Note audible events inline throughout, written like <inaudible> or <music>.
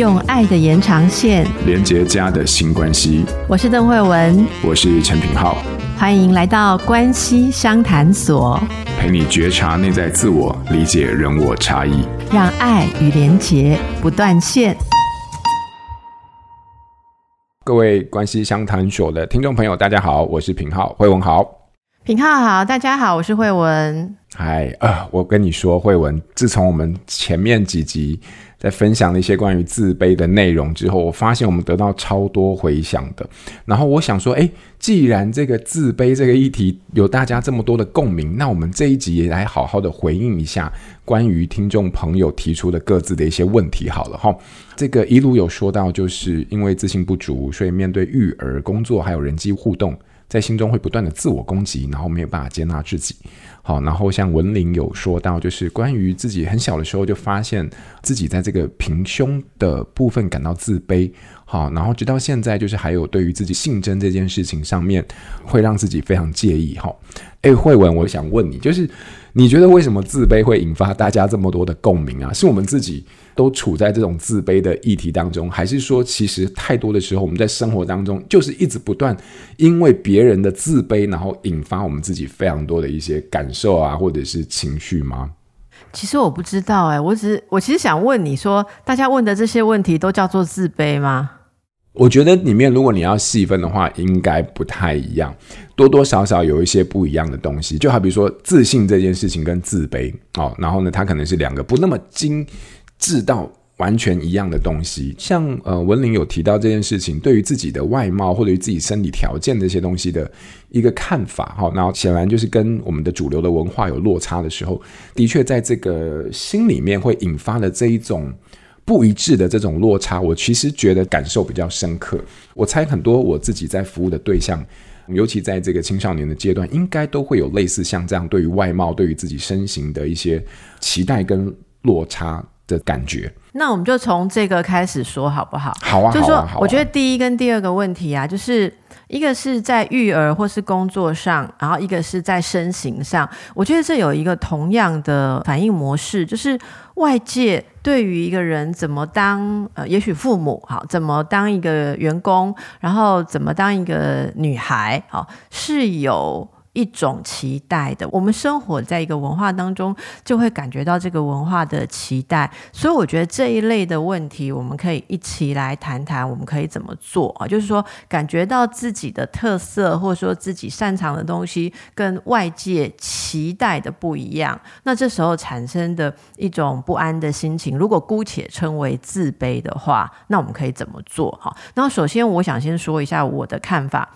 用爱的延长线连接家的新关系。我是邓慧文，我是陈品浩，欢迎来到关系商谈所，陪你觉察内在自我，理解人我差异，让爱与连结不断线。各位关系相谈所的听众朋友，大家好，我是品浩，慧文好，品浩好，大家好，我是慧文。嗨，啊，我跟你说，慧文，自从我们前面几集。在分享了一些关于自卑的内容之后，我发现我们得到超多回响的。然后我想说，诶，既然这个自卑这个议题有大家这么多的共鸣，那我们这一集也来好好的回应一下关于听众朋友提出的各自的一些问题好了哈。这个一路有说到，就是因为自信不足，所以面对育儿、工作还有人际互动，在心中会不断的自我攻击，然后没有办法接纳自己。好，然后像文玲有说到，就是关于自己很小的时候就发现自己在这个平胸的部分感到自卑。好，然后直到现在，就是还有对于自己性征这件事情上面，会让自己非常介意。哈，诶，慧文，我想问你，就是你觉得为什么自卑会引发大家这么多的共鸣啊？是我们自己？都处在这种自卑的议题当中，还是说，其实太多的时候，我们在生活当中就是一直不断因为别人的自卑，然后引发我们自己非常多的一些感受啊，或者是情绪吗？其实我不知道哎、我只是我其实想问你说，大家问的这些问题都叫做自卑吗？我觉得里面如果你要细分的话，应该不太一样，多多少少有一些不一样的东西。就好比说自信这件事情跟自卑哦，然后呢，它可能是两个不那么精。致到完全一样的东西，像呃文林有提到这件事情，对于自己的外貌或者自己身体条件这些东西的一个看法，哈，然后显然就是跟我们的主流的文化有落差的时候，的确在这个心里面会引发的这一种不一致的这种落差，我其实觉得感受比较深刻。我猜很多我自己在服务的对象，尤其在这个青少年的阶段，应该都会有类似像这样对于外貌、对于自己身形的一些期待跟落差的感觉，那我们就从这个开始说好不好？好啊，就是说，啊，啊，我觉得第一跟第二个问题啊，就是一个是在育儿或是工作上，然后一个是在身形上，我觉得这有一个同样的反应模式，就是外界对于一个人怎么当，呃，也许父母好，怎么当一个员工，然后怎么当一个女孩，好，是有。一种期待的，我们生活在一个文化当中，就会感觉到这个文化的期待。所以，我觉得这一类的问题，我们可以一起来谈谈，我们可以怎么做啊？就是说，感觉到自己的特色，或者说自己擅长的东西，跟外界期待的不一样，那这时候产生的一种不安的心情，如果姑且称为自卑的话，那我们可以怎么做？哈，那首先，我想先说一下我的看法。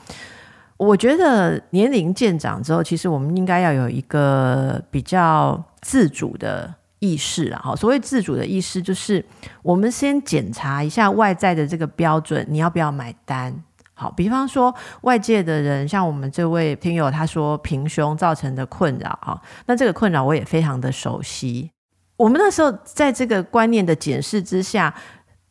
我觉得年龄渐长之后，其实我们应该要有一个比较自主的意识啊。哈，所谓自主的意识，就是我们先检查一下外在的这个标准，你要不要买单？好，比方说外界的人，像我们这位听友，他说平胸造成的困扰啊，那这个困扰我也非常的熟悉。我们那时候在这个观念的检视之下。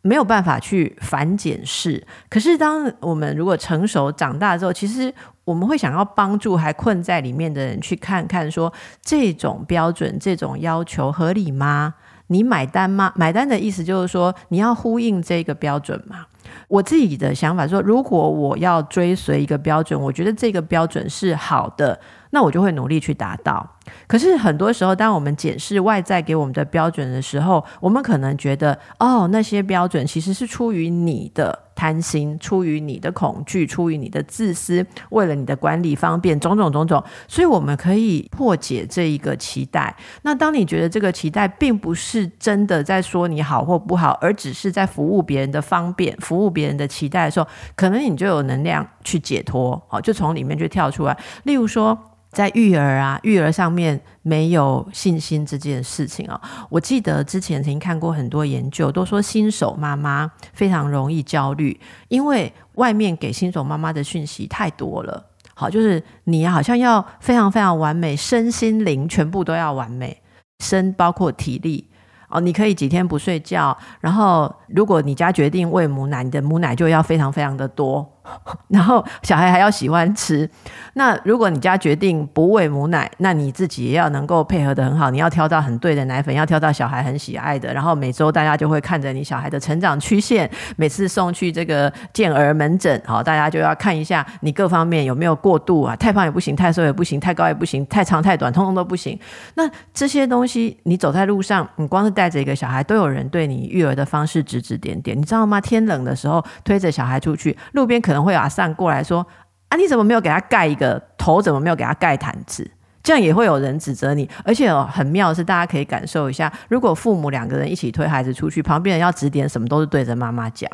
没有办法去反检视，可是当我们如果成熟长大之后，其实我们会想要帮助还困在里面的人去看看，说这种标准、这种要求合理吗？你买单吗？买单的意思就是说你要呼应这个标准吗？我自己的想法说，如果我要追随一个标准，我觉得这个标准是好的。那我就会努力去达到。可是很多时候，当我们检视外在给我们的标准的时候，我们可能觉得，哦，那些标准其实是出于你的贪心，出于你的恐惧，出于你的自私，为了你的管理方便，种种种种。所以我们可以破解这一个期待。那当你觉得这个期待并不是真的在说你好或不好，而只是在服务别人的方便，服务别人的期待的时候，可能你就有能量去解脱，好，就从里面就跳出来。例如说。在育儿啊，育儿上面没有信心这件事情啊，我记得之前曾经看过很多研究，都说新手妈妈非常容易焦虑，因为外面给新手妈妈的讯息太多了。好，就是你好像要非常非常完美，身心灵全部都要完美，身包括体力哦，你可以几天不睡觉，然后如果你家决定喂母奶，你的母奶就要非常非常的多。<laughs> 然后小孩还要喜欢吃。那如果你家决定不喂母奶，那你自己也要能够配合得很好。你要挑到很对的奶粉，要挑到小孩很喜爱的。然后每周大家就会看着你小孩的成长曲线，每次送去这个健儿门诊，好，大家就要看一下你各方面有没有过度啊，太胖也不行，太瘦也不行，太高也不行，太长太短，通通都不行。那这些东西，你走在路上，你光是带着一个小孩，都有人对你育儿的方式指指点点，你知道吗？天冷的时候，推着小孩出去，路边可能会有阿桑过来说。啊！你怎么没有给他盖一个头？怎么没有给他盖毯子？这样也会有人指责你。而且哦，很妙的是，大家可以感受一下，如果父母两个人一起推孩子出去，旁边人要指点什么，都是对着妈妈讲。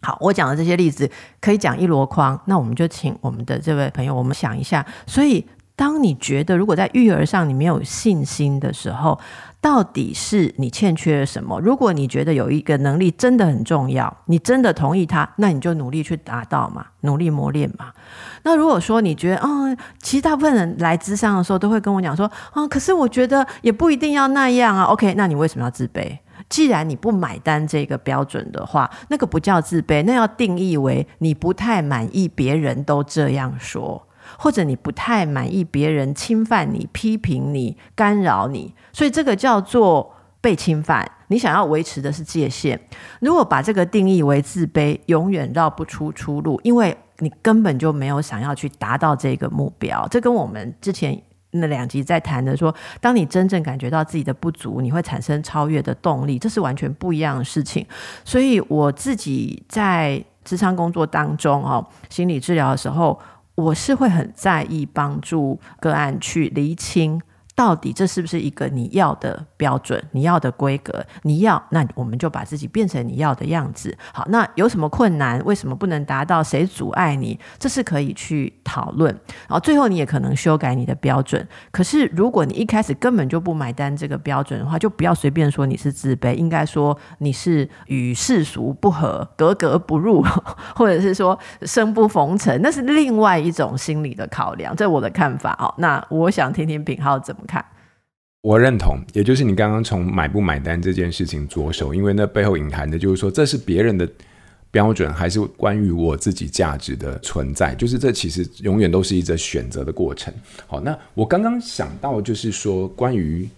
好，我讲的这些例子可以讲一箩筐。那我们就请我们的这位朋友，我们想一下。所以，当你觉得如果在育儿上你没有信心的时候，到底是你欠缺了什么？如果你觉得有一个能力真的很重要，你真的同意他，那你就努力去达到嘛，努力磨练嘛。那如果说你觉得，嗯，其实大部分人来咨商的时候都会跟我讲说，嗯，可是我觉得也不一定要那样啊。OK，那你为什么要自卑？既然你不买单这个标准的话，那个不叫自卑，那要定义为你不太满意别人都这样说。或者你不太满意别人侵犯你、批评你、干扰你，所以这个叫做被侵犯。你想要维持的是界限。如果把这个定义为自卑，永远绕不出出路，因为你根本就没有想要去达到这个目标。这跟我们之前那两集在谈的说，当你真正感觉到自己的不足，你会产生超越的动力，这是完全不一样的事情。所以我自己在职场工作当中哦，心理治疗的时候。我是会很在意帮助个案去厘清。到底这是不是一个你要的标准？你要的规格？你要，那我们就把自己变成你要的样子。好，那有什么困难？为什么不能达到？谁阻碍你？这是可以去讨论。然后最后你也可能修改你的标准。可是如果你一开始根本就不买单这个标准的话，就不要随便说你是自卑，应该说你是与世俗不合、格格不入，<laughs> 或者是说生不逢辰，那是另外一种心理的考量。这我的看法。好，那我想听听品浩怎么看。我认同，也就是你刚刚从买不买单这件事情着手，因为那背后隐含的就是说，这是别人的标准，还是关于我自己价值的存在？就是这其实永远都是一个选择的过程。好，那我刚刚想到就是说，关于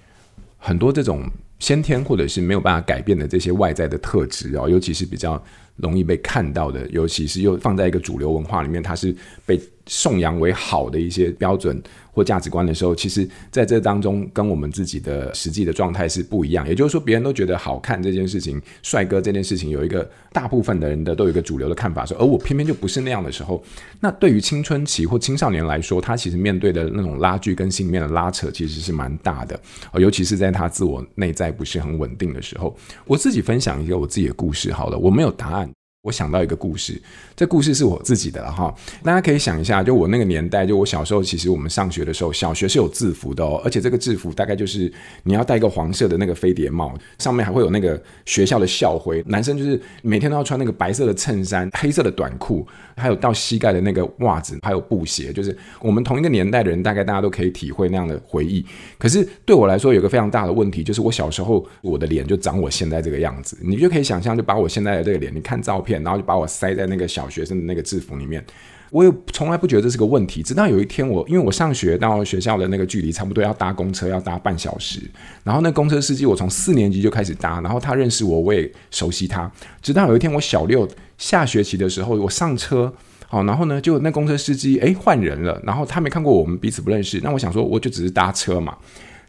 很多这种先天或者是没有办法改变的这些外在的特质啊，尤其是比较容易被看到的，尤其是又放在一个主流文化里面，它是被颂扬为好的一些标准。或价值观的时候，其实在这当中跟我们自己的实际的状态是不一样。也就是说，别人都觉得好看这件事情，帅哥这件事情，有一个大部分的人的都有一个主流的看法，说，而我偏偏就不是那样的时候，那对于青春期或青少年来说，他其实面对的那种拉锯跟心里面的拉扯，其实是蛮大的。尤其是在他自我内在不是很稳定的时候，我自己分享一个我自己的故事好了，我没有答案。我想到一个故事，这故事是我自己的了哈。大家可以想一下，就我那个年代，就我小时候，其实我们上学的时候，小学是有制服的哦，而且这个制服大概就是你要戴一个黄色的那个飞碟帽，上面还会有那个学校的校徽。男生就是每天都要穿那个白色的衬衫、黑色的短裤，还有到膝盖的那个袜子，还有布鞋。就是我们同一个年代的人，大概大家都可以体会那样的回忆。可是对我来说，有个非常大的问题，就是我小时候我的脸就长我现在这个样子，你就可以想象，就把我现在的这个脸，你看照片。然后就把我塞在那个小学生的那个制服里面，我也从来不觉得这是个问题。直到有一天我，因为我上学到学校的那个距离差不多要搭公车要搭半小时，然后那公车司机我从四年级就开始搭，然后他认识我，我也熟悉他。直到有一天我小六下学期的时候，我上车，好，然后呢，就那公车司机诶换人了，然后他没看过我们彼此不认识，那我想说我就只是搭车嘛。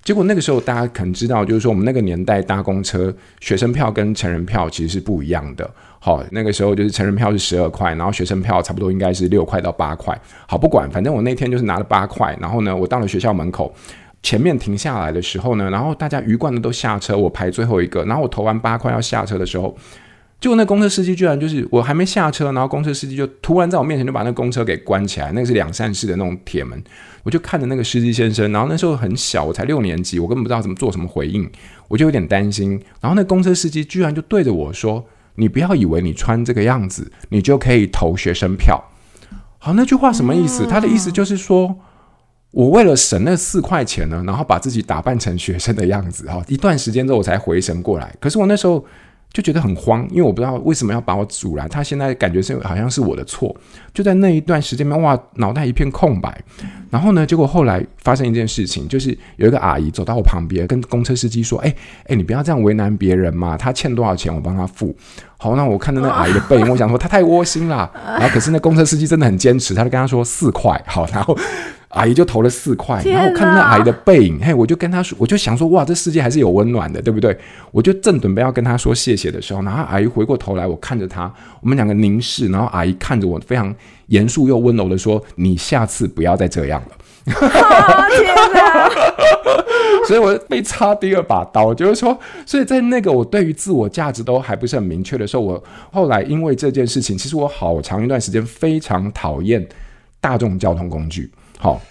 结果那个时候，大家可能知道，就是说我们那个年代搭公车，学生票跟成人票其实是不一样的。好，那个时候就是成人票是十二块，然后学生票差不多应该是六块到八块。好，不管，反正我那天就是拿了八块。然后呢，我到了学校门口，前面停下来的时候呢，然后大家鱼贯的都下车，我排最后一个。然后我投完八块要下车的时候。结果那公车司机居然就是我还没下车，然后公车司机就突然在我面前就把那公车给关起来，那个是两扇式的那种铁门，我就看着那个司机先生，然后那时候很小，我才六年级，我根本不知道怎么做什么回应，我就有点担心。然后那公车司机居然就对着我说：“你不要以为你穿这个样子，你就可以投学生票。”好，那句话什么意思？他的意思就是说我为了省那四块钱呢，然后把自己打扮成学生的样子。哈，一段时间之后我才回神过来，可是我那时候。就觉得很慌，因为我不知道为什么要把我阻拦。他现在感觉是好像是我的错，就在那一段时间面，哇，脑袋一片空白。然后呢，结果后来发生一件事情，就是有一个阿姨走到我旁边，跟公车司机说：“哎哎，你不要这样为难别人嘛，他欠多少钱我帮他付。”好，那我看到那阿姨的背影，我想说她太窝心了。然后可是那公车司机真的很坚持，他就跟他说四块。好，然后。阿姨就投了四块，然后我看那阿姨的背影，嘿，我就跟她说，我就想说，哇，这世界还是有温暖的，对不对？我就正准备要跟她说谢谢的时候，然后阿姨回过头来，我看着她，我们两个凝视，然后阿姨看着我，非常严肃又温柔的说：“你下次不要再这样了。”天哪！<laughs> 所以我被插第二把刀，就是说，所以在那个我对于自我价值都还不是很明确的时候，我后来因为这件事情，其实我好长一段时间非常讨厌大众交通工具。好，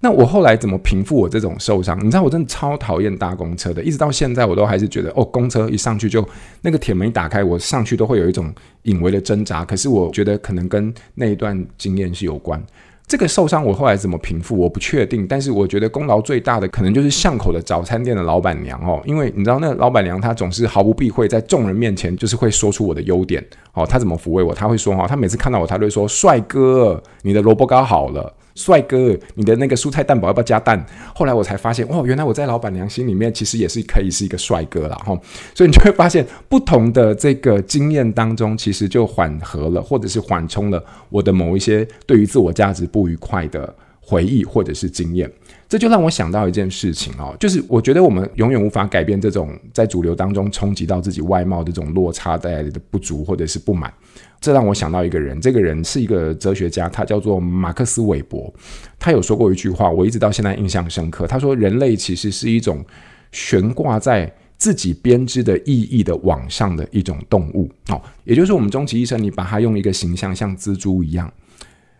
那我后来怎么平复我这种受伤？你知道我真的超讨厌搭公车的，一直到现在我都还是觉得，哦，公车一上去就那个铁门一打开，我上去都会有一种隐微的挣扎。可是我觉得可能跟那一段经验是有关。这个受伤我后来怎么平复？我不确定。但是我觉得功劳最大的可能就是巷口的早餐店的老板娘哦，因为你知道那个老板娘她总是毫不避讳，在众人面前就是会说出我的优点哦。她怎么抚慰我？她会说哈，她每次看到我，她都会说：“帅哥，你的萝卜糕好了。”帅哥，你的那个蔬菜蛋堡要不要加蛋？后来我才发现，哦，原来我在老板娘心里面其实也是可以是一个帅哥啦。哈。所以你就会发现，不同的这个经验当中，其实就缓和了，或者是缓冲了我的某一些对于自我价值不愉快的回忆或者是经验。这就让我想到一件事情哦，就是我觉得我们永远无法改变这种在主流当中冲击到自己外貌的这种落差带来的不足或者是不满。这让我想到一个人，这个人是一个哲学家，他叫做马克思韦伯。他有说过一句话，我一直到现在印象深刻。他说：“人类其实是一种悬挂在自己编织的意义的网上的一种动物。”哦，也就是我们终其一生，你把它用一个形象，像蜘蛛一样。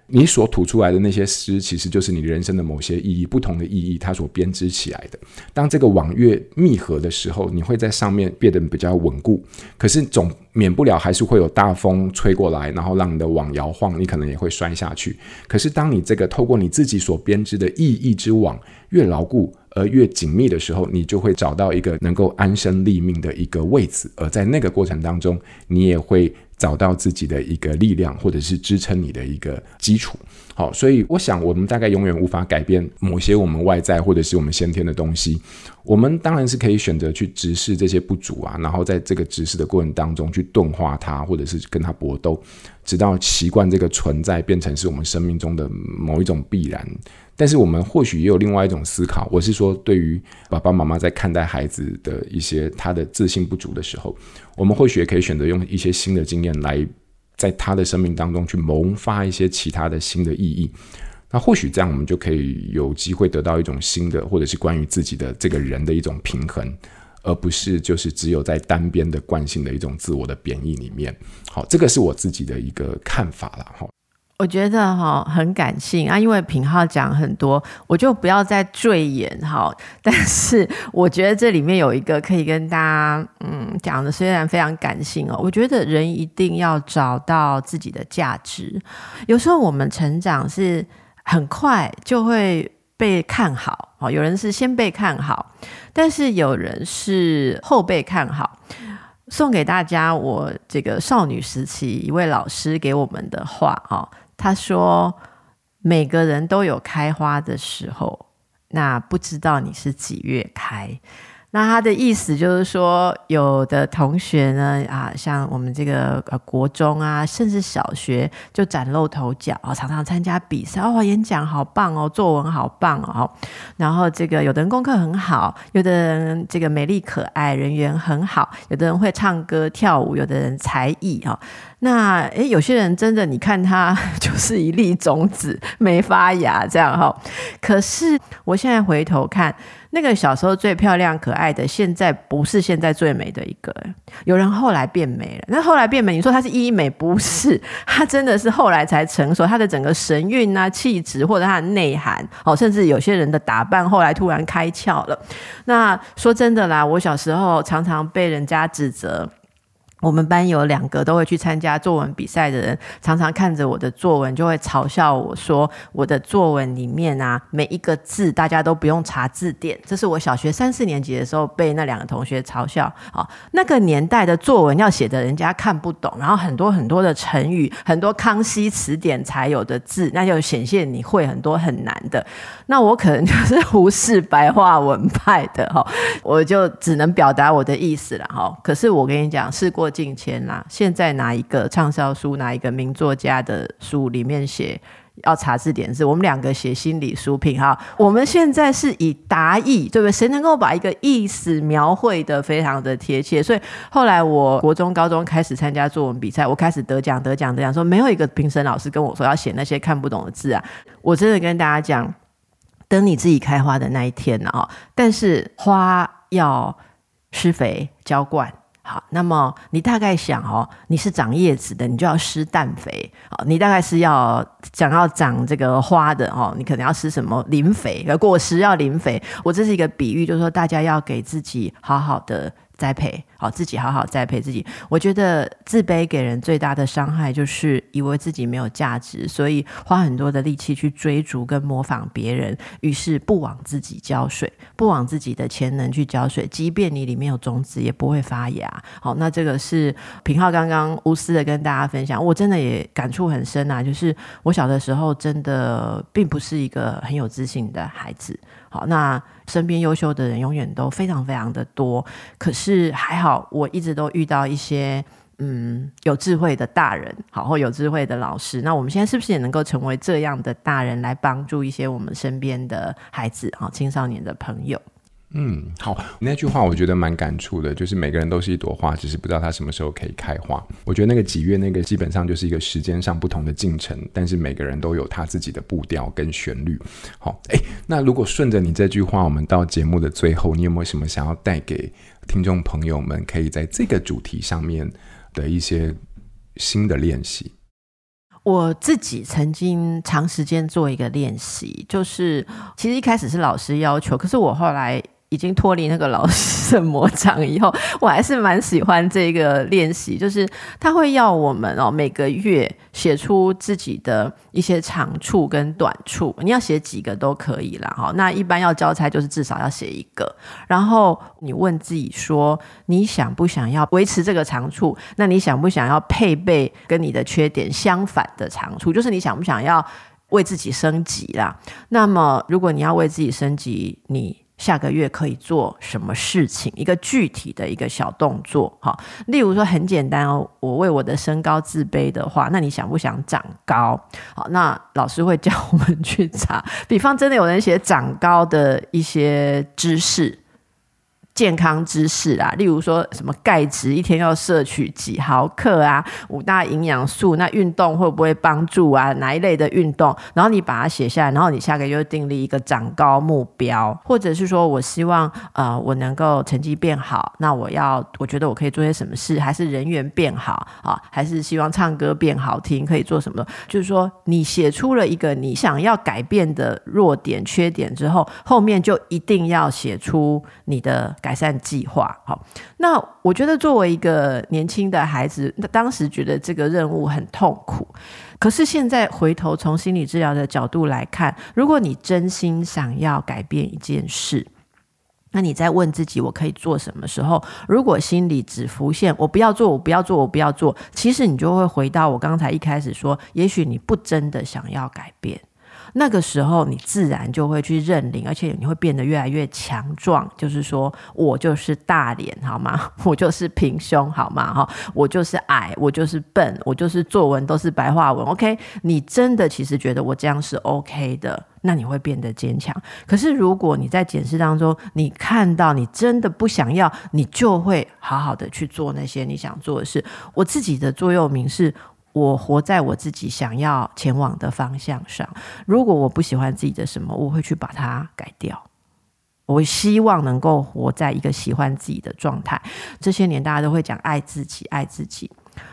你所吐出来的那些丝，其实就是你人生的某些意义，不同的意义，它所编织起来的。当这个网越密合的时候，你会在上面变得比较稳固。可是总免不了还是会有大风吹过来，然后让你的网摇晃，你可能也会摔下去。可是当你这个透过你自己所编织的意义之网越牢固而越紧密的时候，你就会找到一个能够安身立命的一个位置。而在那个过程当中，你也会。找到自己的一个力量，或者是支撑你的一个基础。好，所以我想，我们大概永远无法改变某些我们外在或者是我们先天的东西。我们当然是可以选择去直视这些不足啊，然后在这个直视的过程当中去钝化它，或者是跟它搏斗，直到习惯这个存在变成是我们生命中的某一种必然。但是我们或许也有另外一种思考，我是说，对于爸爸妈妈在看待孩子的一些他的自信不足的时候，我们或许也可以选择用一些新的经验来，在他的生命当中去萌发一些其他的新的意义。那或许这样，我们就可以有机会得到一种新的，或者是关于自己的这个人的一种平衡，而不是就是只有在单边的惯性的一种自我的贬义里面。好，这个是我自己的一个看法了哈。我觉得哈很感性啊，因为品浩讲很多，我就不要再赘言哈。但是我觉得这里面有一个可以跟大家嗯讲的，虽然非常感性哦，我觉得人一定要找到自己的价值。有时候我们成长是很快就会被看好哦，有人是先被看好，但是有人是后被看好。送给大家我这个少女时期一位老师给我们的话哦。他说：“每个人都有开花的时候，那不知道你是几月开。”那他的意思就是说，有的同学呢，啊，像我们这个呃国中啊，甚至小学就崭露头角啊，常常参加比赛哦，演讲好棒哦，作文好棒哦，然后这个有的人功课很好，有的人这个美丽可爱，人缘很好，有的人会唱歌跳舞，有的人才艺啊。那诶，有些人真的，你看他 <laughs> 就是一粒种子没发芽这样哈。可是我现在回头看。那个小时候最漂亮可爱的，现在不是现在最美的一个。有人后来变美了，那后来变美，你说她是医美？不是，<laughs> 她真的是后来才成熟。她的整个神韵啊、气质，或者她的内涵，哦，甚至有些人的打扮，后来突然开窍了。那说真的啦，我小时候常常被人家指责。我们班有两个都会去参加作文比赛的人，常常看着我的作文，就会嘲笑我说：“我的作文里面啊，每一个字大家都不用查字典。”这是我小学三四年级的时候被那两个同学嘲笑。啊，那个年代的作文要写的人家看不懂，然后很多很多的成语，很多康熙词典才有的字，那就显现你会很多很难的。那我可能就是胡适白话文派的哈，我就只能表达我的意思了哈。可是我跟你讲，事过过境迁啦。现在哪一个畅销书，哪一个名作家的书里面写要查字典字？我们两个写心理书评哈。我们现在是以达意，对不对？谁能够把一个意思描绘得非常的贴切？所以后来我国中、高中开始参加作文比赛，我开始得奖、得奖、得奖，说没有一个评审老师跟我说要写那些看不懂的字啊。我真的跟大家讲。等你自己开花的那一天啊，但是花要施肥浇灌，好，那么你大概想哦，你是长叶子的，你就要施氮肥，好，你大概是要想要长这个花的哦，你可能要施什么磷肥，果实要磷肥。我这是一个比喻，就是说大家要给自己好好的。栽培好自己，好好栽培自己。我觉得自卑给人最大的伤害就是以为自己没有价值，所以花很多的力气去追逐跟模仿别人，于是不往自己浇水，不往自己的潜能去浇水。即便你里面有种子，也不会发芽。好，那这个是品浩刚刚无私的跟大家分享，我真的也感触很深啊。就是我小的时候真的并不是一个很有自信的孩子。好，那。身边优秀的人永远都非常非常的多，可是还好，我一直都遇到一些嗯有智慧的大人，好，或有智慧的老师。那我们现在是不是也能够成为这样的大人，来帮助一些我们身边的孩子，啊，青少年的朋友？嗯，好，那句话我觉得蛮感触的，就是每个人都是一朵花，只是不知道它什么时候可以开花。我觉得那个几月，那个基本上就是一个时间上不同的进程，但是每个人都有他自己的步调跟旋律。好，诶，那如果顺着你这句话，我们到节目的最后，你有没有什么想要带给听众朋友们，可以在这个主题上面的一些新的练习？我自己曾经长时间做一个练习，就是其实一开始是老师要求，可是我后来。已经脱离那个老师的魔掌以后，我还是蛮喜欢这个练习。就是他会要我们哦，每个月写出自己的一些长处跟短处，你要写几个都可以啦。哈。那一般要交差，就是至少要写一个。然后你问自己说，你想不想要维持这个长处？那你想不想要配备跟你的缺点相反的长处？就是你想不想要为自己升级啦？那么如果你要为自己升级，你。下个月可以做什么事情？一个具体的一个小动作，哈，例如说很简单哦，我为我的身高自卑的话，那你想不想长高？好，那老师会教我们去查，比方真的有人写长高的一些知识。健康知识啊，例如说什么钙质一天要摄取几毫克啊，五大营养素，那运动会不会帮助啊？哪一类的运动？然后你把它写下来，然后你下个月就订立一个长高目标，或者是说我希望呃我能够成绩变好，那我要我觉得我可以做些什么事？还是人缘变好啊？还是希望唱歌变好听？可以做什么？就是说你写出了一个你想要改变的弱点、缺点之后，后面就一定要写出你的。改善计划，好。那我觉得作为一个年轻的孩子，那当时觉得这个任务很痛苦。可是现在回头从心理治疗的角度来看，如果你真心想要改变一件事，那你在问自己我可以做什么时候，如果心里只浮现我不要做，我不要做，我不要做，其实你就会回到我刚才一开始说，也许你不真的想要改变。那个时候，你自然就会去认领，而且你会变得越来越强壮。就是说我就是大脸，好吗？<laughs> 我就是平胸，好吗？哈，我就是矮，我就是笨，我就是作文都是白话文。OK，你真的其实觉得我这样是 OK 的，那你会变得坚强。可是如果你在检视当中，你看到你真的不想要，你就会好好的去做那些你想做的事。我自己的座右铭是。我活在我自己想要前往的方向上。如果我不喜欢自己的什么，我会去把它改掉。我希望能够活在一个喜欢自己的状态。这些年大家都会讲爱自己，爱自己。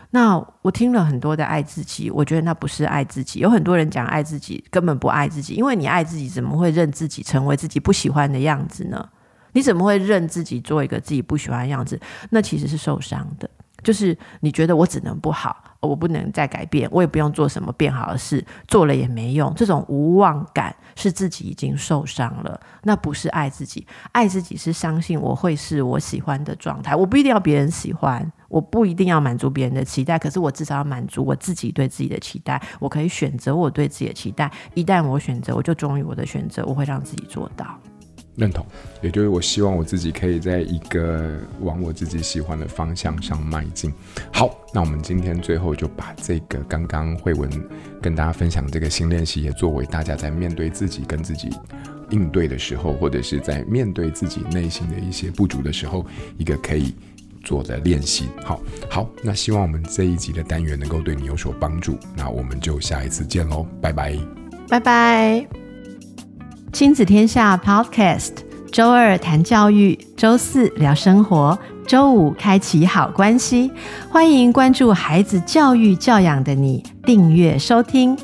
那我听了很多的爱自己，我觉得那不是爱自己。有很多人讲爱自己，根本不爱自己。因为你爱自己，怎么会认自己成为自己不喜欢的样子呢？你怎么会认自己做一个自己不喜欢的样子？那其实是受伤的。就是你觉得我只能不好，我不能再改变，我也不用做什么变好的事，做了也没用。这种无望感是自己已经受伤了，那不是爱自己。爱自己是相信我会是我喜欢的状态，我不一定要别人喜欢，我不一定要满足别人的期待，可是我至少要满足我自己对自己的期待。我可以选择我对自己的期待，一旦我选择，我就忠于我的选择，我会让自己做到。认同，也就是我希望我自己可以在一个往我自己喜欢的方向上迈进。好，那我们今天最后就把这个刚刚慧文跟大家分享这个新练习，也作为大家在面对自己跟自己应对的时候，或者是在面对自己内心的一些不足的时候，一个可以做的练习。好，好，那希望我们这一集的单元能够对你有所帮助。那我们就下一次见喽，拜拜，拜拜。亲子天下 Podcast，周二谈教育，周四聊生活，周五开启好关系。欢迎关注孩子教育教养的你，订阅收听。